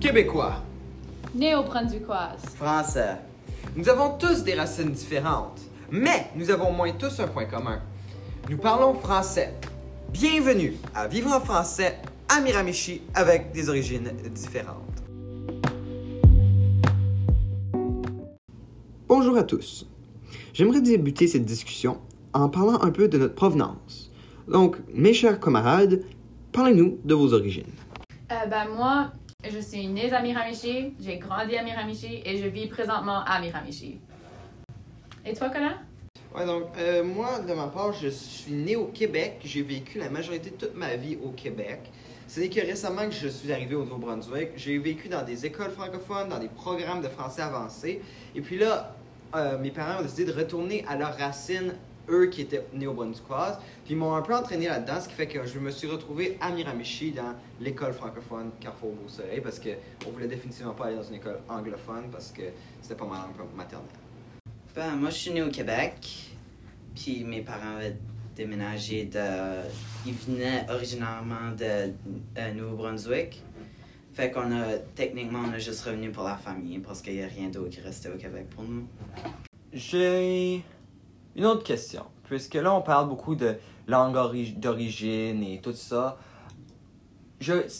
Québécois. Néo-brunswickoise. Français. Nous avons tous des racines différentes, mais nous avons au moins tous un point commun. Nous parlons français. Bienvenue à Vivre en français à Miramichi avec des origines différentes. Bonjour à tous. J'aimerais débuter cette discussion en parlant un peu de notre provenance. Donc, mes chers camarades, parlez-nous de vos origines. Euh, ben, moi, je suis née à Miramichi, j'ai grandi à Miramichi et je vis présentement à Miramichi. Et toi, Colin? Ouais, donc, euh, moi, de ma part, je suis né au Québec. J'ai vécu la majorité de toute ma vie au Québec. C'est que récemment que je suis arrivé au Nouveau-Brunswick. J'ai vécu dans des écoles francophones, dans des programmes de français avancé. Et puis là, euh, mes parents ont décidé de retourner à leurs racines, eux qui étaient néo-brunswickoises. Puis ils m'ont un peu entraîné là-dedans, ce qui fait que je me suis retrouvé à Miramichi dans l'école francophone Carrefour Beau-Soleil parce qu'on voulait définitivement pas aller dans une école anglophone parce que c'était pas ma langue maternelle. Ben, moi, je suis né au Québec. Puis mes parents avaient déménagé de. Ils venaient originairement de euh, Nouveau-Brunswick. Fait qu'on a. Techniquement, on a juste revenu pour la famille parce qu'il n'y a rien d'autre qui restait au Québec pour nous. J'ai une autre question. Puisque là, on parle beaucoup de langue ori- d'origine et tout ça.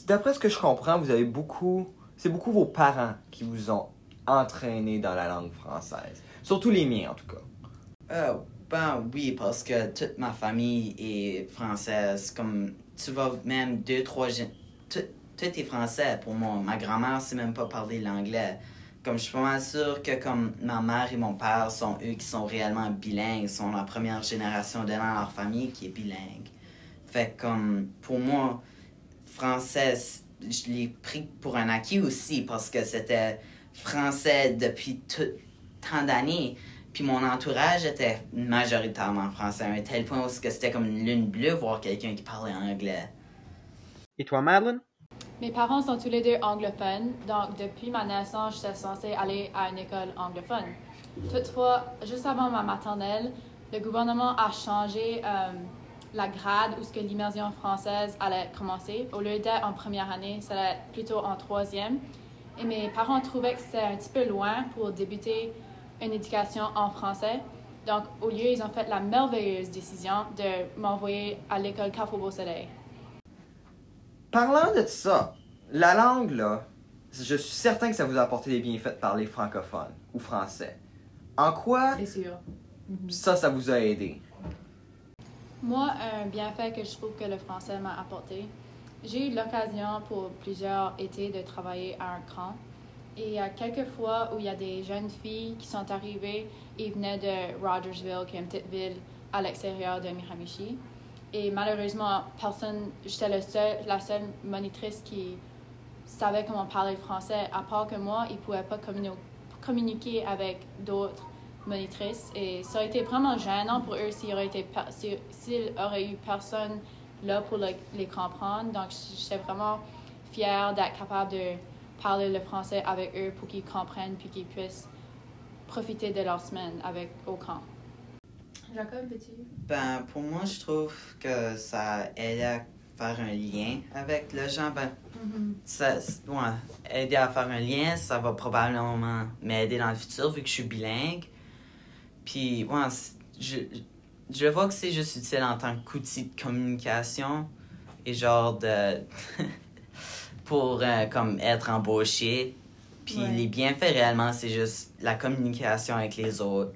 D'après ce que je comprends, vous avez beaucoup. C'est beaucoup vos parents qui vous ont entraîné dans la langue française. Surtout les miens, en tout cas. Euh, ben oui, parce que toute ma famille est française. Comme tu vas même deux, trois. Tout, tout est français pour moi. Ma grand-mère sait même pas parler l'anglais. Comme je suis pas mal sûr que comme ma mère et mon père sont eux qui sont réellement bilingues, sont la première génération de dans leur famille qui est bilingue. Fait comme pour moi, français, je l'ai pris pour un acquis aussi parce que c'était français depuis tout tant d'années. Puis mon entourage était majoritairement français, à un tel point où c'était comme une lune bleue voir quelqu'un qui parlait anglais. Et toi, Madeleine? Mes parents sont tous les deux anglophones, donc depuis ma naissance, j'étais censée aller à une école anglophone. Toutefois, juste avant ma maternelle, le gouvernement a changé euh, la grade où ce l'immersion française allait commencer. Au lieu d'être en première année, ça allait être plutôt en troisième. Et mes parents trouvaient que c'était un petit peu loin pour débuter une éducation en français. Donc, au lieu, ils ont fait la merveilleuse décision de m'envoyer à l'école Carrefour Beau-Soleil. Parlant de ça, la langue, là, je suis certain que ça vous a apporté des bienfaits de parler francophone ou français. En quoi C'est sûr. ça, ça vous a aidé? Moi, un bienfait que je trouve que le français m'a apporté, j'ai eu l'occasion pour plusieurs étés de travailler à un camp. Et il y a quelques fois où il y a des jeunes filles qui sont arrivées, ils venaient de Rogersville, qui est une petite ville à l'extérieur de Miramichi. Et malheureusement, personne, j'étais la seule monitrice qui savait comment parler le français. À part que moi, ils ne pouvaient pas communi- communiquer avec d'autres monitrices. Et ça a été vraiment gênant pour eux s'il aurait été s'il aurait eu personne là pour le- les comprendre. Donc, j'étais vraiment fière d'être capable de parler le français avec eux pour qu'ils comprennent puis qu'ils puissent profiter de leur semaine avec au camp. Jacob, petit. Ben, pour moi, je trouve que ça aide à faire un lien avec les gens. Ben, ça, ouais, aider à faire un lien, ça va probablement m'aider dans le futur vu que je suis bilingue. Puis, ouais, je, je vois que c'est juste utile en tant qu'outil de communication et genre de. pour euh, comme être embauché. Puis Ouais. les bienfaits réellement, c'est juste la communication avec les autres.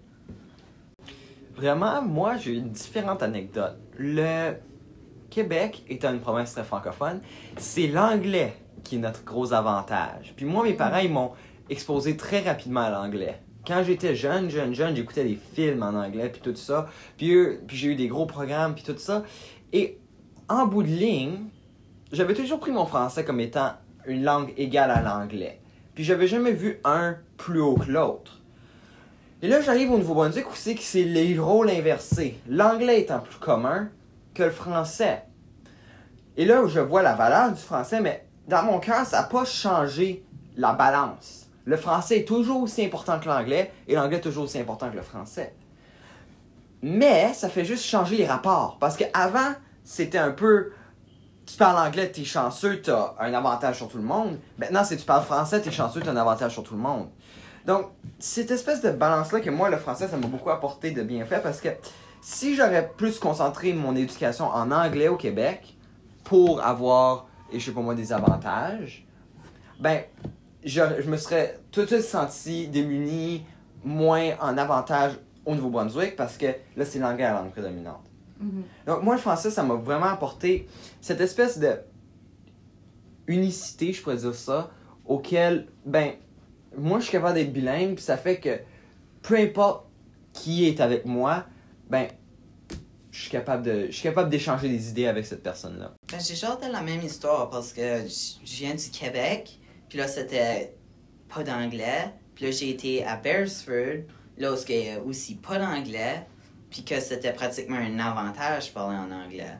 Vraiment, moi, j'ai une différente anecdote. Le Québec étant une province très francophone, c'est l'anglais qui est notre gros avantage. Puis moi, mes parents, ils m'ont exposé très rapidement à l'anglais. Quand j'étais jeune, jeune, jeune, j'écoutais des films en anglais, puis tout ça. Puis, puis j'ai eu des gros programmes, puis tout ça. Et en bout de ligne, j'avais toujours pris mon français comme étant une langue égale à l'anglais. Puis j'avais jamais vu un plus haut que l'autre. Et là, j'arrive au Nouveau-Brunswick où c'est que c'est les rôles inversés. L'anglais étant plus commun que le français. Et là, je vois la valeur du français, mais dans mon cœur, ça n'a pas changé la balance. Le français est toujours aussi important que l'anglais et l'anglais est toujours aussi important que le français. Mais ça fait juste changer les rapports. Parce qu'avant, c'était un peu tu parles anglais, t'es chanceux, t'as un avantage sur tout le monde. Maintenant, si tu parles français, t'es chanceux, t'as un avantage sur tout le monde. Donc, cette espèce de balance-là que moi, le français, ça m'a beaucoup apporté de bienfaits parce que si j'aurais plus concentré mon éducation en anglais au Québec pour avoir, et je sais pas moi, des avantages, ben, je, je me serais tout de suite senti démuni, moins en avantage au Nouveau-Brunswick parce que là, c'est l'anglais la langue prédominante. Donc, moi, le français, ça m'a vraiment apporté cette espèce de unicité, je pourrais dire ça, auquel, ben, moi, je suis capable d'être bilingue, puis ça fait que peu importe qui est avec moi, ben, je suis capable de, d'échanger des idées avec cette personne-là. Ben, j'ai genre de la même histoire parce que je viens du Québec, puis là c'était pas d'anglais, puis là j'ai été à Beresford, là où il y aussi pas d'anglais, puis que c'était pratiquement un avantage de parler en anglais.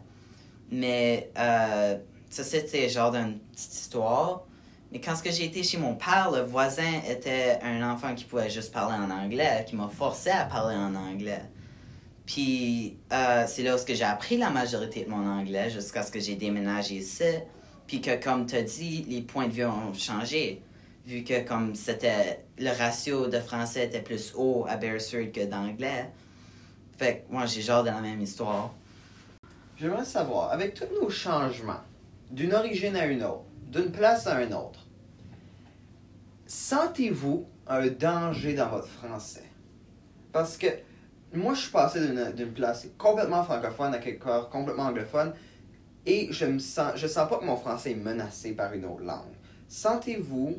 Mais euh, ça c'était genre d'une petite histoire. Mais quand j'ai été chez mon père, le voisin était un enfant qui pouvait juste parler en anglais, qui m'a forcé à parler en anglais. Puis euh, c'est où j'ai appris la majorité de mon anglais jusqu'à ce que j'ai déménagé ici. Puis que comme tu as dit, les points de vue ont changé. Vu que comme c'était le ratio de français était plus haut à Beresford que d'anglais. Fait que moi j'ai genre de la même histoire. J'aimerais savoir, avec tous nos changements, d'une origine à une autre, d'une place à une autre, sentez-vous un danger dans votre français? Parce que moi, je suis passé d'une place complètement francophone à quelque part complètement anglophone et je me sens, sens pas que mon français est menacé par une autre langue. Sentez-vous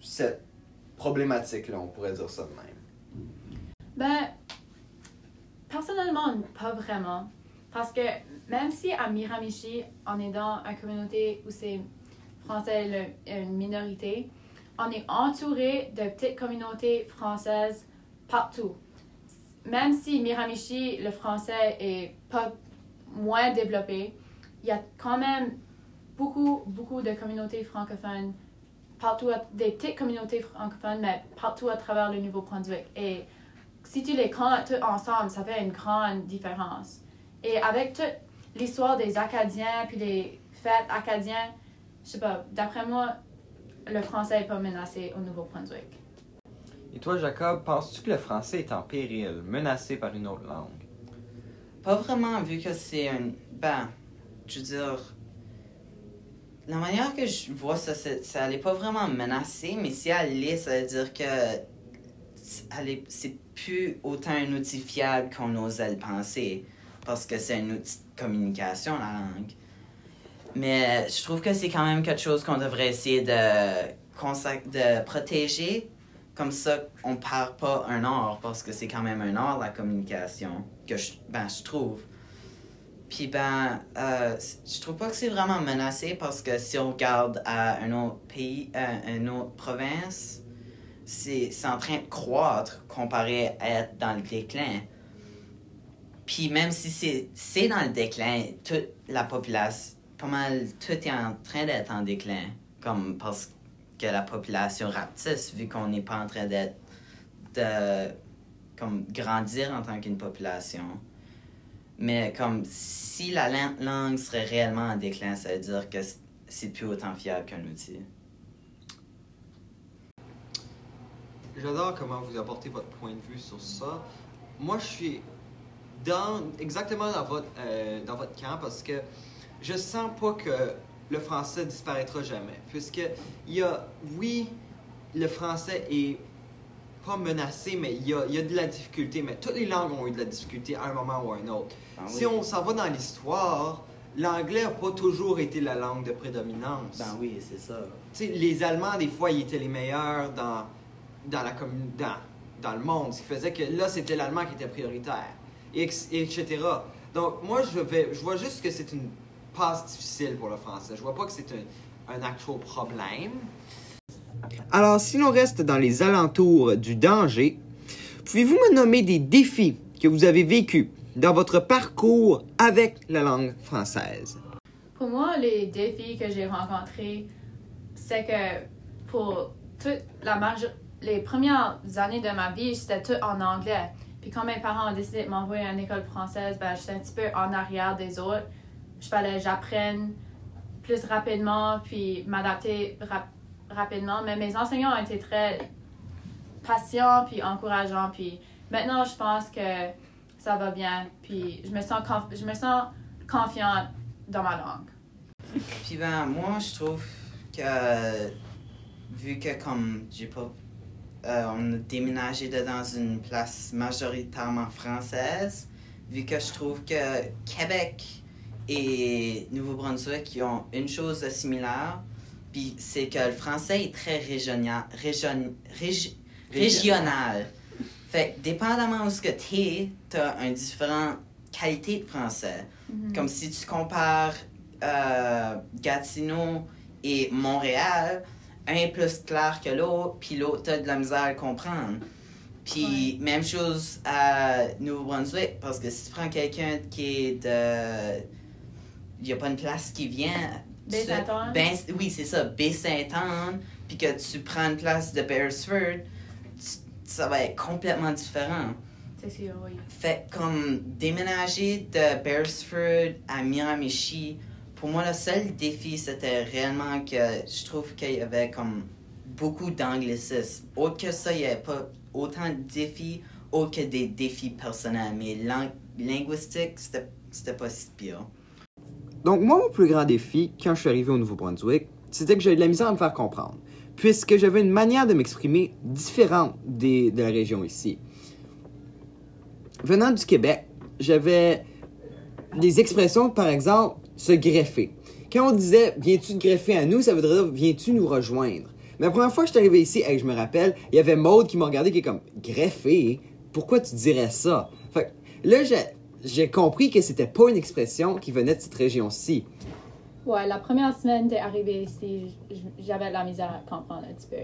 cette problématique-là, on pourrait dire ça de même? Ben, personnellement, pas vraiment. Parce que même si à Miramichi, on est dans une communauté où c'est français le- une minorité, on est entouré de petites communautés françaises partout. Même si Miramichi, le français est pas moins développé, il y a quand même beaucoup, beaucoup de communautés francophones partout, des petites communautés francophones, mais partout à travers le Nouveau-Brunswick. Et si tu les comptes tous ensemble, ça fait une grande différence. Et avec toute l'histoire des Acadiens, puis les fêtes acadiennes, je sais pas, d'après moi, le français n'est pas menacé au Nouveau-Brunswick. Et toi, Jacob, penses-tu que le français est en péril, menacé par une autre langue? Pas vraiment, vu que c'est un. Ben, je veux dire. La manière que je vois ça, c'est- ça n'est pas vraiment menacé, mais si elle l'est, ça veut dire que elle est- c'est plus autant un outil fiable qu'on osait le penser, parce que c'est un outil de communication, la langue. Mais je trouve que c'est quand même quelque chose qu'on devrait essayer de, de protéger. Comme ça, on perd pas un art, parce que c'est quand même un art, la communication, que je, ben, je trouve. Puis ben, euh, je trouve pas que c'est vraiment menacé parce que si on regarde à un autre pays, à une autre province, c'est en train de croître comparé à être dans le déclin. Puis même si c'est dans le déclin, toute la population, pas mal, tout est en train d'être en déclin. Comme parce que la population rapetisse, vu qu'on n'est pas en train d'être de comme grandir en tant qu'une population. Mais comme si la lan- langue serait réellement en déclin, ça veut dire que c'est plus autant fiable qu'un outil. J'adore comment vous apportez votre point de vue sur ça. Moi, je suis exactement euh, dans votre camp parce que je sens pas que le français disparaîtra jamais. Puisque il y a, oui, le français est pas menacé, mais il y a, y a de la difficulté. Mais toutes les langues ont eu de la difficulté à un moment ou à un autre. Ah Si on s'en va dans l'histoire, l'anglais n'a pas toujours été la langue de prédominance. Ben oui, c'est ça. Tu sais, les Allemands, des fois, ils étaient les meilleurs dans, dans, la dans, dans le monde. Ce qui faisait que là, c'était l'allemand qui était prioritaire, et etc. Donc, moi, je, vais, je vois juste que c'est une passe difficile pour le français. Je vois pas que c'est un, un actual problème. Alors, si l'on reste dans les alentours du danger, pouvez-vous me nommer des défis que vous avez vécus dans votre parcours avec la langue française? Pour moi, les défis que j'ai rencontrés, c'est que pour toute la majeure- les premières années de ma vie, c'était tout en anglais. Puis quand mes parents ont décidé de m'envoyer à une école française, ben, j'étais un petit peu en arrière des autres. Je fallait j'apprenne plus rapidement, puis m'adapter rapidement. Mais mes enseignants ont été très patients, puis encourageants, puis maintenant, je pense que ça va bien, puis je me sens, je me sens confiante dans ma langue. Puis ben, moi, je trouve que, vu que comme j'ai pas euh, on a déménagé dans une place majoritairement française, vu que je trouve que Québec et Nouveau-Brunswick ont une chose de similaire, puis c'est que le français est très régional. régional. Fait que dépendamment où ce que tu es, tu as une différente qualité de français. Mm-hmm. Comme si tu compares euh, Gatineau et Montréal, un est plus clair que l'autre, puis l'autre a de la misère à comprendre. Puis même chose à Nouveau-Brunswick, parce que si tu prends quelqu'un qui est de. Il n'y a pas une place qui vient. Baie-Saint-Anne? Ben, oui, c'est ça, Baie-Saint-Anne, puis que tu prends une place de Beresford, ça va être complètement différent. C'est sûr, oui. Fait comme déménager de Beresford à Miramichi, pour moi, le seul défi, c'était réellement que je trouve qu'il y avait comme beaucoup d'anglicisme. Autre que ça, il n'y avait pas autant de défis, autre que des défis personnels. Mais linguistique, c'était pas si pire. Donc, moi, mon plus grand défi, quand je suis arrivé au Nouveau-Brunswick, c'était que j'avais de la misère à me faire comprendre, puisque j'avais une manière de m'exprimer différente de la région ici. Venant du Québec, j'avais des expressions, par exemple, se greffer. Quand on disait viens-tu te greffer à nous, ça voudrait dire viens-tu nous rejoindre. Mais la première fois que je suis arrivé ici, je me rappelle, il y avait Maude qui m'a regardé qui est comme greffer, pourquoi tu dirais ça? Fait là, j'ai compris que c'était pas une expression qui venait de cette région-ci. Ouais, la première semaine d'arriver arrivé ici, j'avais la misère à comprendre un petit peu.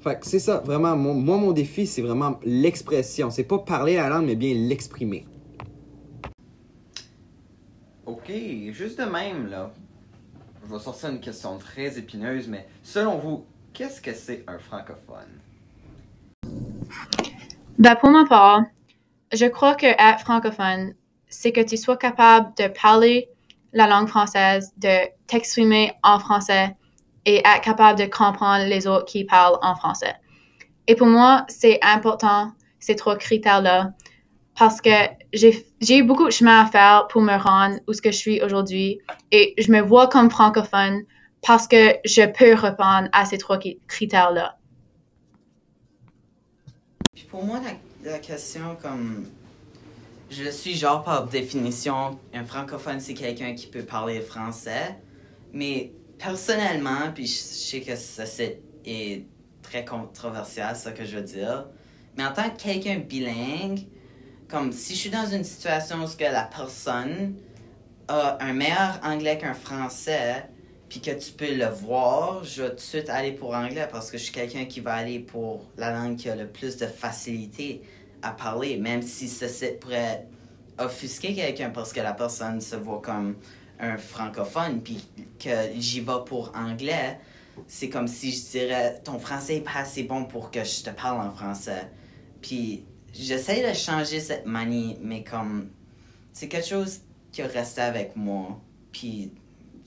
Fait c'est ça, vraiment, moi, mon défi, c'est vraiment l'expression. C'est pas parler la langue, mais bien l'exprimer. OK, juste de même, là, je vais sortir une question très épineuse, mais selon vous, qu'est-ce que c'est un francophone? Ben, pour ma part, je crois que être francophone, c'est que tu sois capable de parler la langue française, de t'exprimer en français et être capable de comprendre les autres qui parlent en français. Et pour moi, c'est important, ces trois critères-là, parce que j'ai eu beaucoup de chemin à faire pour me rendre où je suis aujourd'hui et je me vois comme francophone parce que je peux répondre à ces trois critères-là. Pour moi, la, question, comme je suis genre par définition, un francophone, c'est quelqu'un qui peut parler français, mais personnellement, puis je sais que ça est très controversial, ce que je veux dire, mais en tant que quelqu'un bilingue, comme si je suis dans une situation où la personne a un meilleur anglais qu'un français, puis que tu peux le voir, je vais tout de suite aller pour anglais parce que je suis quelqu'un qui va aller pour la langue qui a le plus de facilité à parler, même si ça pourrait offusquer quelqu'un parce que la personne se voit comme un francophone, puis que j'y vais pour anglais. C'est comme si je dirais ton français est pas assez bon pour que je te parle en français. Puis j'essaie de changer cette manie, mais comme c'est quelque chose qui reste avec moi. Puis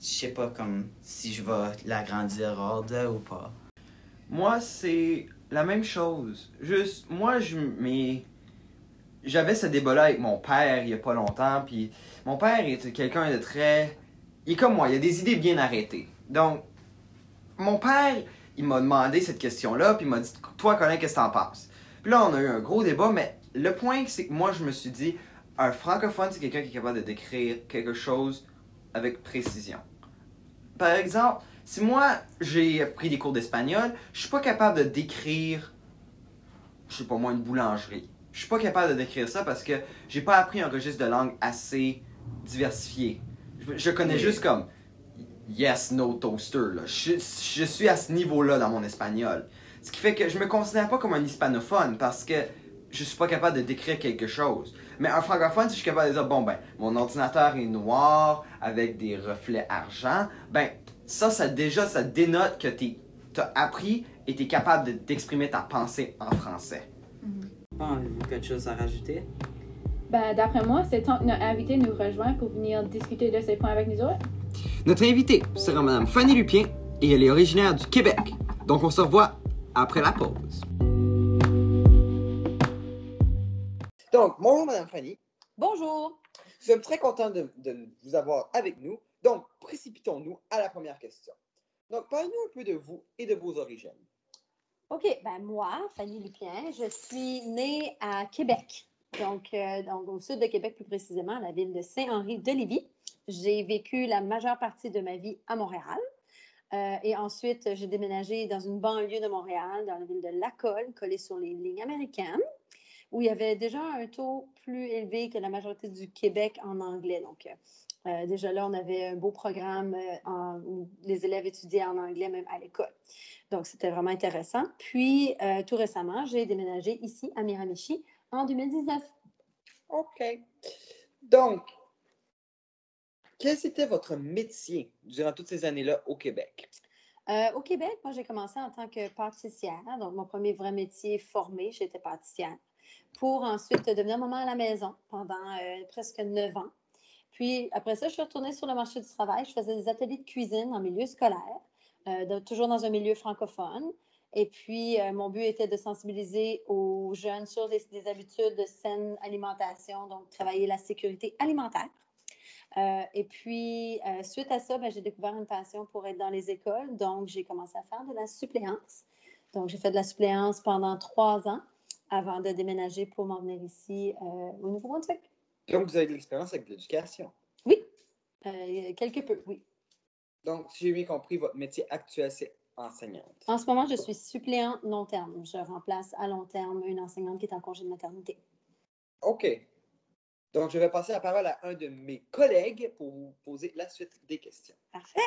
je sais pas comme si je vais l'agrandir hors de ou pas. Moi, c'est la même chose. Juste, moi, je mais j'avais ce débat-là avec mon père il y a pas longtemps. Puis mon père est quelqu'un de très. Il est comme moi, il a des idées bien arrêtées. Donc, mon père, il m'a demandé cette question-là, puis il m'a dit Toi, Colin, qu'est-ce que t'en penses? Puis là, on a eu un gros débat, mais le point, c'est que moi, je me suis dit, un francophone, c'est quelqu'un qui est capable de décrire quelque chose avec précision. Par exemple, si moi, j'ai pris des cours d'espagnol, je suis pas capable de décrire, je sais pas moi, une boulangerie. Je suis pas capable de décrire ça parce que j'ai pas appris un registre de langue assez diversifié. Je, connais juste comme yes, no toaster. Je, je suis à ce niveau-là dans mon espagnol. Ce qui fait que je me considère pas comme un hispanophone parce que je suis pas capable de décrire quelque chose. Mais un francophone, si je suis capable de dire, bon, ben, mon ordinateur est noir avec des reflets argent, ben, ça, ça déjà, ça dénote que tu as appris et tu es capable d'exprimer ta pensée en français. Mm Avez-vous quelque chose à rajouter? Ben, d'après moi, c'est temps que notre invité nous rejoint pour venir discuter de ces points avec nous autres. Notre invitée sera Madame Fanny Lupien et elle est originaire du Québec. Donc on se revoit après la pause. Donc, bonjour Madame Fanny. Bonjour. Nous sommes très contents de, de vous avoir avec nous. Donc, précipitons-nous à la première question. Donc, parlez-nous un peu de vous et de vos origines. OK, ben moi, Fanny Lupien, je suis née à Québec, donc, euh, donc au sud de Québec plus précisément, à la ville de Saint-Henri-de-Lévis. J'ai vécu la majeure partie de ma vie à Montréal. Euh, et ensuite, j'ai déménagé dans une banlieue de Montréal, dans la ville de Lacolle, collée sur les lignes américaines, où il y avait déjà un taux plus élevé que la majorité du Québec en anglais. Donc, euh, déjà là, on avait un beau programme en- où les élèves étudiaient en anglais même à l'école. Donc, c'était vraiment intéressant. Puis, euh, tout récemment, j'ai déménagé ici à Miramichi en 2019. OK. Donc, quel était votre métier durant toutes ces années-là au Québec? Euh, au Québec, moi, j'ai commencé en tant que pâtissière. Donc, mon premier vrai métier formé, j'étais pâtissière. Pour ensuite devenir maman à la maison pendant euh, presque neuf ans. Puis, après ça, je suis retournée sur le marché du travail. Je faisais des ateliers de cuisine en milieu scolaire, euh, toujours dans un milieu francophone. Et puis, euh, mon but était de sensibiliser aux jeunes sur des, des habitudes de saine alimentation, donc travailler la sécurité alimentaire. Euh, et puis, suite à ça, ben, j'ai découvert une passion pour être dans les écoles. Donc, j'ai commencé à faire de la suppléance. Donc, j'ai fait de la suppléance pendant trois ans avant de déménager pour m'en venir ici euh, au Nouveau-Brunswick. Donc, vous avez de l'expérience avec l'éducation? Oui, euh, quelque peu, oui. Donc, si j'ai bien compris, votre métier actuel, c'est enseignante. En ce moment, je suis suppléant long terme. Je remplace à long terme une enseignante qui est en congé de maternité. OK. Donc, je vais passer la parole à un de mes collègues pour vous poser la suite des questions. Parfait.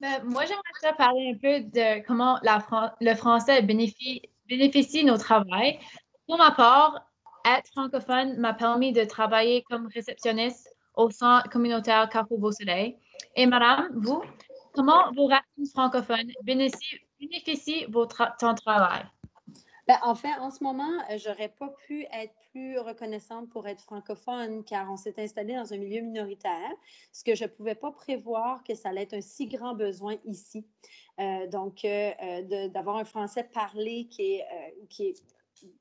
Ben, moi, j'aimerais ça parler un peu de comment la Fran- le français bénéficie, bénéficie de nos travail. Pour ma part, être francophone m'a permis de travailler comme réceptionniste au centre communautaire Carrefour Beau-Soleil. Et madame, vous, comment vos racines francophones bénéficient, bénéficient votre ton travail? Ben, en fait, en ce moment, euh, j'aurais pas pu être plus reconnaissante pour être francophone car on s'est installé dans un milieu minoritaire, ce que je ne pouvais pas prévoir que ça allait être un si grand besoin ici. Euh, donc, euh, d'avoir un français parlé qui est,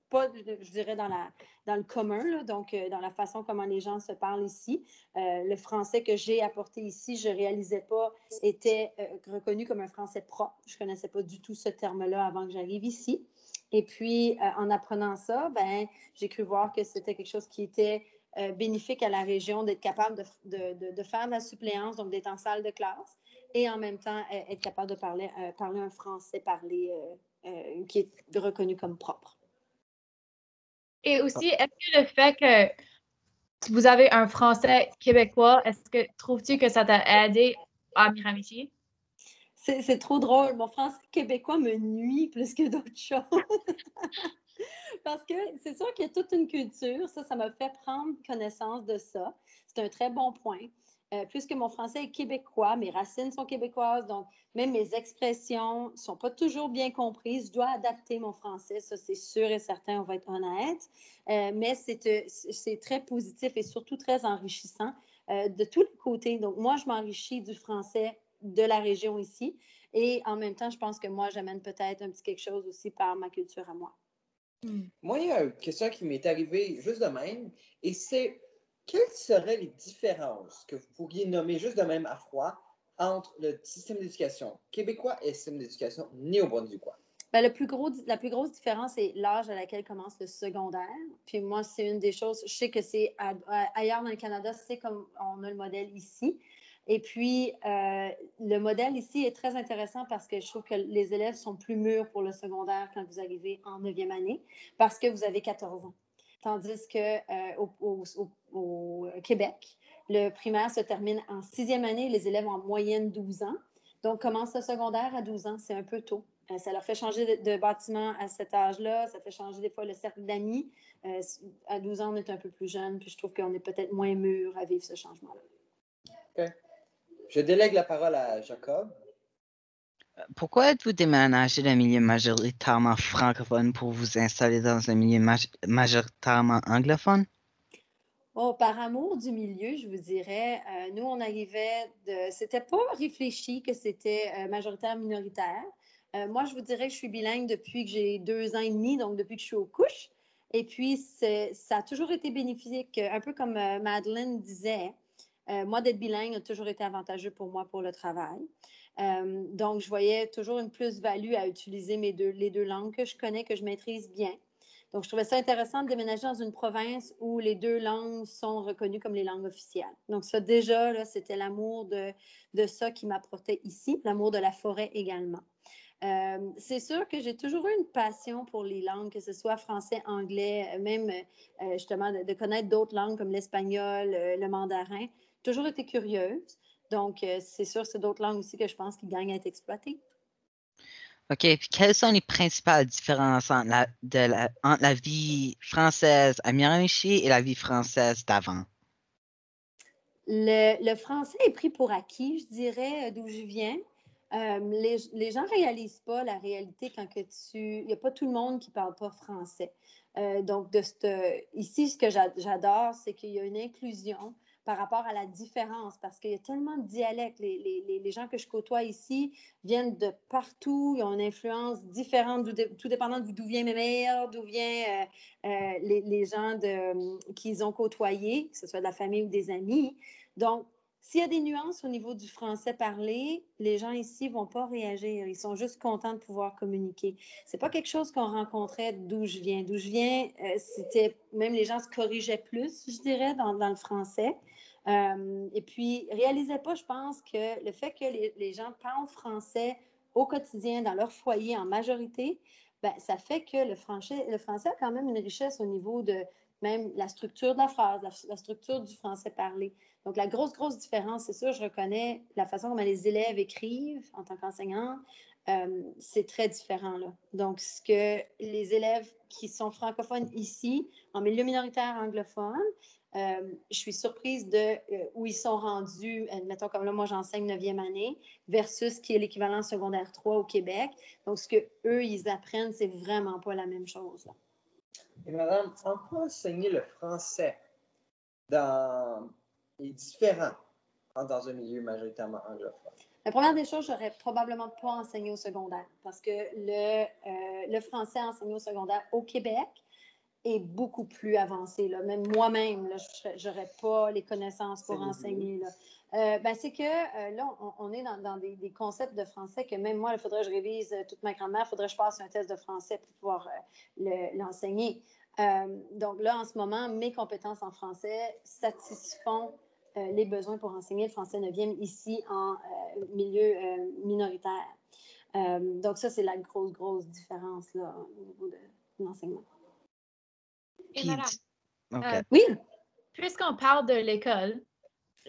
pas, je dirais, dans, le commun, donc dans la façon comment les gens se parlent ici. Le français que j'ai apporté ici, je ne réalisais pas, était reconnu comme un français propre. Je ne connaissais pas du tout ce terme-là avant que j'arrive ici. Et puis, euh, en apprenant ça, ben, j'ai cru voir que c'était quelque chose qui était euh, bénéfique à la région d'être capable de, de- de- faire de la suppléance, donc d'être en salle de classe, et en même temps euh, être capable de parler, parler un français parlé euh, qui est reconnu comme propre. Et aussi, est-ce que le fait que vous avez un français québécois, est-ce que trouves-tu que ça t'a aidé à Miramichi? C'est trop drôle. Mon français québécois me nuit plus que d'autres choses. Parce que c'est sûr qu'il y a toute une culture. Ça, ça m'a fait prendre connaissance de ça. C'est un très bon point. Euh, puisque mon français est québécois, mes racines sont québécoises, donc même mes expressions ne sont pas toujours bien comprises. Je dois adapter mon français, ça c'est sûr et certain, on va être honnête. Euh, mais c'est euh, c'est très positif et surtout très enrichissant de tous les côtés. Donc moi, je m'enrichis du français de la région ici. Et en même temps, je pense que moi, j'amène peut-être un petit quelque chose aussi par ma culture à moi. Moi, il y a une question qui m'est arrivée juste de même, et c'est quelles seraient les différences que vous pourriez nommer juste de même à froid entre le système d'éducation québécois et le système d'éducation néo-brunswickois? Ben, le plus gros, la plus grosse différence, c'est l'âge à laquelle commence le secondaire. Puis moi, c'est une des choses, je sais que c'est à- à- ailleurs dans le Canada, c'est comme on a le modèle ici. Et puis, euh, le modèle ici est très intéressant parce que je trouve que les élèves sont plus mûrs pour le secondaire quand vous arrivez en neuvième année parce que vous avez 14 ans. Tandis que euh, au, Québec, le primaire se termine en sixième année, les élèves ont en moyenne 12 ans. Donc, commence le secondaire à 12 ans, c'est un peu tôt. Euh, ça leur fait changer de, bâtiment à cet âge-là, ça fait changer des fois le cercle d'amis. Euh, à 12 ans, on est un peu plus jeune, puis je trouve qu'on est peut-être moins mûr à vivre ce changement-là. Je délègue la parole à Jacob. Pourquoi êtes-vous déménagé d'un milieu majoritairement francophone pour vous installer dans un milieu maj- majoritairement anglophone? Oh, par amour du milieu, je vous dirais, euh, nous, on arrivait de. C'était pas réfléchi que c'était euh, majoritaire-minoritaire. Euh, moi, je vous dirais que je suis bilingue depuis que j'ai deux ans et demi, donc depuis que je suis aux couches. Et puis, ça a toujours été bénéfique, un peu comme Madeleine disait. Moi, d'être bilingue a toujours été avantageux pour moi pour le travail. donc, je voyais toujours une plus-value à utiliser les deux langues que je connais, que je maîtrise bien. Donc, je trouvais ça intéressant de déménager dans une province où les deux langues sont reconnues comme les langues officielles. Donc, ça, déjà, c'était l'amour de, ça qui m'apportait ici, l'amour de la forêt également. Euh, c'est sûr que j'ai toujours eu une passion pour les langues, que ce soit français, anglais, même euh, justement de, connaître d'autres langues comme l'espagnol, euh, le mandarin. Toujours été curieuse. Donc, c'est sûr, c'est d'autres langues aussi que je pense qui gagnent à être exploitées. OK. Puis quelles sont les principales différences entre la, de la, entre la vie française à Miramichi et la vie française d'avant? Le, le, français est pris pour acquis, je dirais, d'où je viens. Euh, les, les, gens ne réalisent pas la réalité quand que tu... Il n'y a pas tout le monde qui ne parle pas français. Euh, donc, de ici, ce que j'adore, c'est qu'il y a une inclusion par rapport à la différence, parce qu'il y a tellement de dialectes. Les, les, les, gens que je côtoie ici viennent de partout, ils ont une influence différente, tout dépendant d'où vient mes mères, d'où viennent euh, les, gens qu'ils ont côtoyés, que ce soit de la famille ou des amis. Donc, s'il y a des nuances au niveau du français parlé, les gens ici vont pas réagir. Ils sont juste contents de pouvoir communiquer. Ce n'est pas quelque chose qu'on rencontrait d'où je viens. D'où je viens, euh, c'était même les gens se corrigeaient plus, je dirais, dans, le français. Euh, et puis, réalisaient pas, je pense, que le fait que les, gens parlent français au quotidien, dans leur foyer en majorité, ben, ça fait que le français, le français a quand même une richesse au niveau de même la structure de la phrase, la structure du français parlé. Donc, la grosse, grosse différence, c'est sûr, je reconnais la façon dont les élèves écrivent en tant qu'enseignant, euh, c'est très différent. Là. Donc, ce que les élèves qui sont francophones ici, en milieu minoritaire anglophone, euh, je suis surprise de euh, où ils sont rendus, mettons comme là, moi j'enseigne 9e année, versus ce qui est l'équivalent secondaire 3 au Québec. Donc, ce qu'eux, ils apprennent, c'est vraiment pas la même chose. Et madame, on peut enseigner le français dans est différent dans un milieu majoritairement anglophone? La première des choses, j'aurais probablement pas enseigné au secondaire parce que le, euh, le français enseigné au secondaire au Québec est beaucoup plus avancé. Là. Même moi-même, je n'aurais pas les connaissances pour enseigner. Là. Euh, ben, c'est que euh, là, on, est dans, des, des, concepts de français que même moi, il faudrait que je révise toute ma grammaire, il faudrait que je passe un test de français pour pouvoir l'enseigner. donc là, en ce moment, mes compétences en français satisfont les besoins pour enseigner le français 9e ici en euh, milieu euh, minoritaire. donc, ça, c'est la grosse, grosse différence là, au niveau de, l'enseignement. Et madame, oui. Puisqu'on parle de l'école,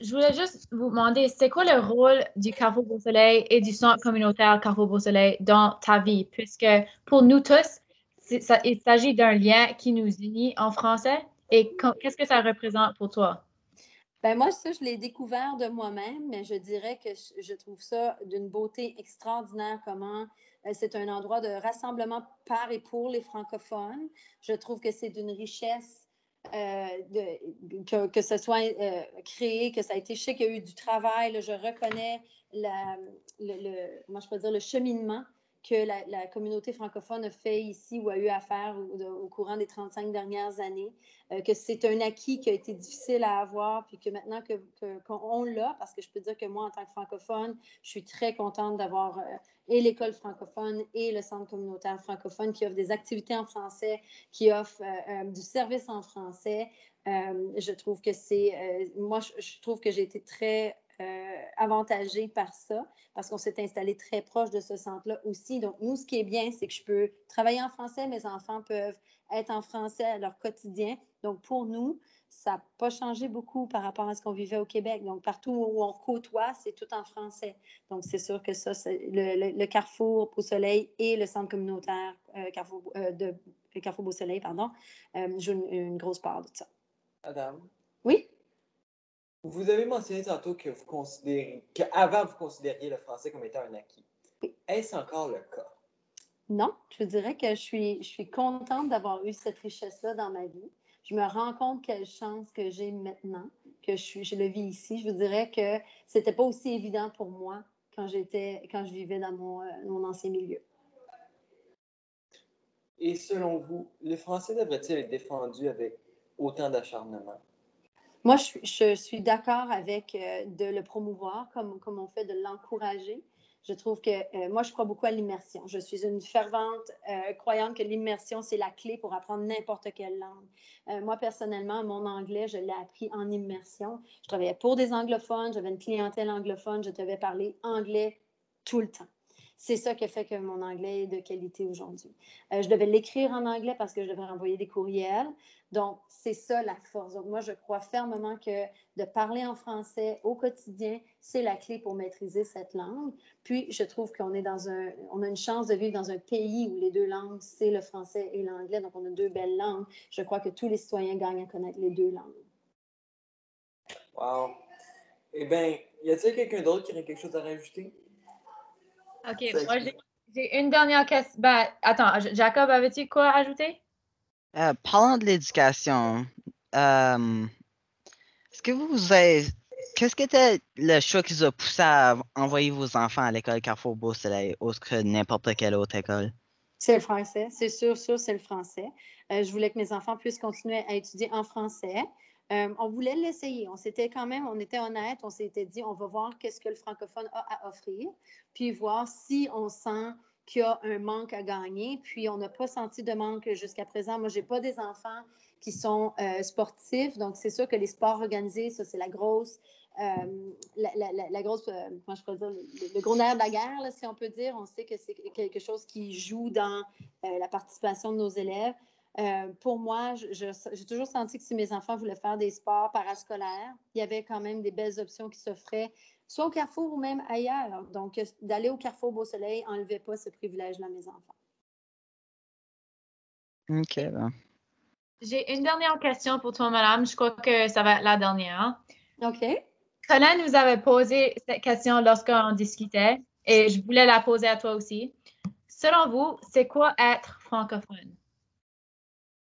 je voulais juste vous demander, c'est quoi le rôle du Carrefour Beau Soleil et du centre communautaire Carrefour Beau Soleil dans ta vie? Puisque pour nous tous, ça, il s'agit d'un lien qui nous unit en français. Et qu'est-ce que ça représente pour toi? Ben moi, ça, je l'ai découvert de moi-même, mais je dirais que je trouve ça d'une beauté extraordinaire, comment euh, c'est un endroit de rassemblement par et pour les francophones. Je trouve que c'est d'une richesse euh, de, que, que, ce soit euh, créé, que ça a été chic, qu'il y a eu du travail. je reconnais le, moi, je peux dire le cheminement que la, communauté francophone a fait ici ou a eu à faire au, courant des 35 dernières années, euh, que c'est un acquis qui a été difficile à avoir, puis que maintenant qu'on que, l'a, parce que je peux dire que moi, en tant que francophone, je suis très contente d'avoir euh, et l'école francophone et le centre communautaire francophone qui offre des activités en français, qui offre euh, du service en français. je trouve que c'est, moi, je trouve que j'ai été très euh, avantagé par ça parce qu'on s'est installé très proche de ce centre-là aussi. Donc, nous, ce qui est bien, c'est que je peux travailler en français, mes enfants peuvent être en français à leur quotidien. Donc, pour nous, ça n'a pas changé beaucoup par rapport à ce qu'on vivait au Québec. Donc, partout où on côtoie, c'est tout en français. Donc, c'est sûr que ça, le, Carrefour Beau Soleil et le centre communautaire euh, Carrefour, euh, de, Carrefour Beau Soleil, pardon, jouent une, une, grosse part de ça. Madame? Vous avez mentionné tantôt que vous considérez, qu'avant vous considériez le français comme étant un acquis. Est-ce encore le cas? Non, je dirais que je suis, je suis contente d'avoir eu cette richesse-là dans ma vie. je me rends compte quelle chance que j'ai maintenant, que je, suis, je le vis ici. Je vous dirais que c'était pas aussi évident pour moi quand j'étais, quand je vivais dans mon, euh, mon ancien milieu. Et selon vous, le français devrait-il être défendu avec autant d'acharnement? Moi, je, suis- d'accord avec euh, de le promouvoir comme, on fait de l'encourager. Je trouve que euh, moi, je crois beaucoup à l'immersion. Je suis une fervente euh, croyante que l'immersion, c'est la clé pour apprendre n'importe quelle langue. Moi, personnellement, mon anglais, je l'ai appris en immersion. Je travaillais pour des anglophones, j'avais une clientèle anglophone, je devais parler anglais tout le temps. C'est ça qui fait que mon anglais est de qualité aujourd'hui. Euh, je devais l'écrire en anglais parce que je devais envoyer des courriels. Donc, c'est ça la force. Donc, moi, je crois fermement que de parler en français au quotidien, c'est la clé pour maîtriser cette langue. Puis, je trouve qu'on est dans un, on a une chance de vivre dans un pays où les deux langues, c'est le français et l'anglais. Donc, on a deux belles langues. Je crois que tous les citoyens gagnent à connaître les deux langues. Wow. Eh bien, y a-t-il quelqu'un d'autre qui aurait quelque chose à rajouter? OK, moi, j'ai une dernière question. Ben, attends, Jacob, avais-tu quoi à ajouter? Euh, parlant de l'éducation, euh, est-ce que vous avez. Qu'est-ce qui était le choix qui vous a poussé à envoyer vos enfants à l'école Carrefour Beau Soleil autre que n'importe quelle autre école? C'est le français, c'est sûr, sûr, c'est le français. Euh, je voulais que mes enfants puissent continuer à étudier en français. Euh, on voulait l'essayer. On s'était quand même, on était honnête, on s'était dit, on va voir qu'est-ce que le francophone a à offrir, puis voir si on sent qu'il y a un manque à gagner. Puis on n'a pas senti de manque jusqu'à présent. Moi, j'ai pas des enfants qui sont euh, sportifs, donc c'est sûr que les sports organisés, ça c'est la grosse, euh, la, grosse, comment je pourrais dire, le, le gros nerf de la guerre, si on peut dire. On sait que c'est quelque chose qui joue dans la participation de nos élèves. Euh, pour moi, j'ai toujours senti que si mes enfants voulaient faire des sports parascolaires, il y avait quand même des belles options qui s'offraient, soit au Carrefour ou même ailleurs. Donc, euh, d'aller au Carrefour Beau Soleil n'enlevait pas ce privilège-là à mes enfants. Ok, bon. J'ai une dernière question pour toi, madame. Je crois que ça va être la dernière. OK? Colin nous avait posé cette question lorsqu'on discutait et je voulais la poser à toi aussi. Selon vous, c'est quoi être francophone?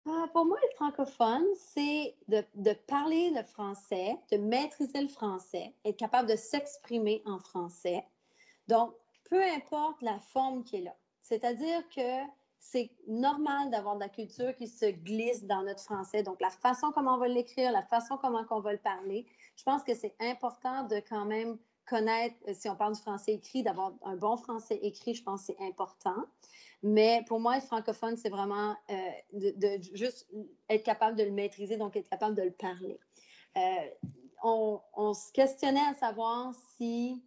Ah, pour moi, être francophone, c'est de, de parler le français, de maîtriser le français, être capable de s'exprimer en français. Donc, peu importe la forme qui est là. C'est-à-dire que c'est normal d'avoir de la culture qui se glisse dans notre français. Donc, la façon comment on va l'écrire, la façon comment on va le parler, je pense que c'est important de quand même connaître, euh, si on parle du français écrit, d'avoir un bon français écrit, je pense que c'est important. Mais pour moi, être francophone, c'est vraiment euh, de, juste être capable de le maîtriser, donc être capable de le parler. Euh, on, se questionnait à savoir si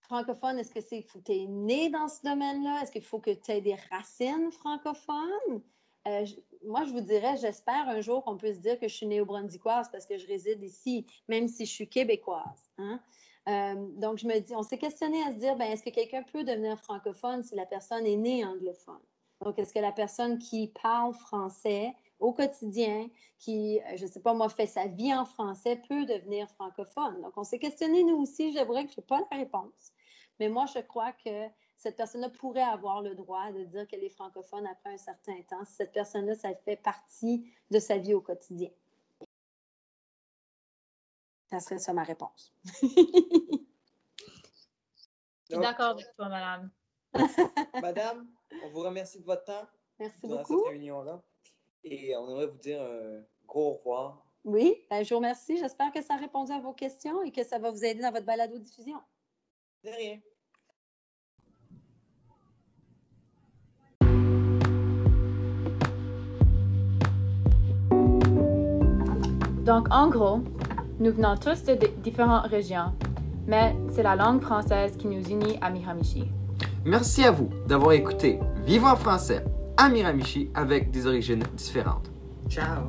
francophone, est-ce que c'est que tu es né dans ce domaine-là? Est-ce qu'il faut que tu aies des racines francophones? Euh, moi, je vous dirais, j'espère un jour qu'on peut se dire que je suis néo-brunswickoise parce que je réside ici, même si je suis québécoise. hein. Euh, donc, je me dis, on s'est questionné à se dire, ben, est-ce que quelqu'un peut devenir francophone si la personne est née anglophone? Donc, est-ce que la personne qui parle français au quotidien, qui, euh, je ne sais pas moi, fait sa vie en français, peut devenir francophone? Donc, on s'est questionné nous aussi. J'aimerais que je n'ai pas la réponse. Mais moi, je crois que cette personne-là pourrait avoir le droit de dire qu'elle est francophone après un certain temps. Si cette personne-là, ça fait partie de sa vie au quotidien. Ça serait ça ma réponse. Je suis d'accord avec toi, madame. Madame, on vous remercie de votre temps Merci durant beaucoup. cette réunion-là. Et on aimerait vous dire un gros au revoir. Oui, ben, je vous remercie. J'espère que ça a répondu à vos questions et que ça va vous aider dans votre balado-diffusion. De rien. Donc, en gros, nous venons tous de di- différentes régions, mais c'est la langue française qui nous unit à Miramichi. Merci à vous d'avoir écouté Vivre en français à Miramichi avec des origines différentes. Ciao.